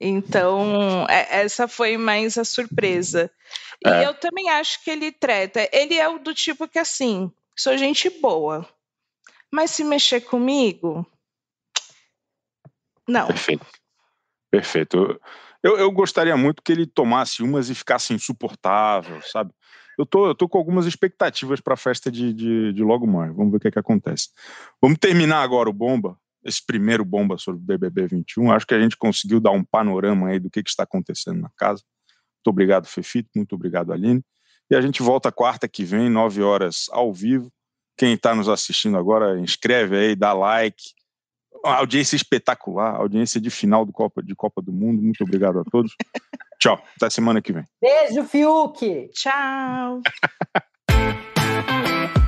Então, é, essa foi mais a surpresa. E é. eu também acho que ele treta. Ele é o do tipo que, assim, sou gente boa. Mas se mexer comigo. Não. Perfeito. Perfeito. Eu, eu gostaria muito que ele tomasse umas e ficasse insuportável, sabe? Eu tô, eu tô com algumas expectativas para a festa de, de, de, logo mais. Vamos ver o que, é que acontece. Vamos terminar agora o Bomba, esse primeiro Bomba sobre o BBB 21. Acho que a gente conseguiu dar um panorama aí do que, que está acontecendo na casa. Muito obrigado, Fefito. Muito obrigado, Aline. E a gente volta quarta que vem, nove horas ao vivo. Quem está nos assistindo agora, inscreve aí, dá like. Uma audiência espetacular, audiência de final do Copa, de Copa do Mundo. Muito obrigado a todos. [LAUGHS] Tchau, até semana que vem. Beijo, Fiuk. Tchau. [LAUGHS]